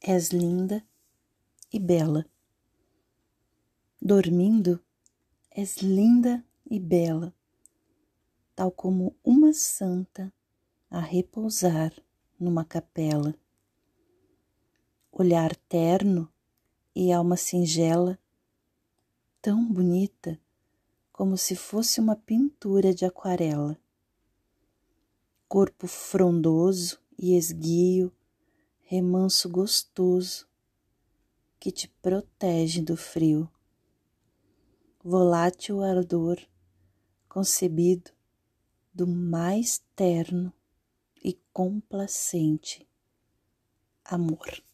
És linda e bela. Dormindo, és linda e bela, tal como uma santa a repousar numa capela. Olhar terno e alma singela, tão bonita como se fosse uma pintura de aquarela. Corpo frondoso e esguio, remanso gostoso que te protege do frio. Volátil ardor concebido do mais terno e complacente amor.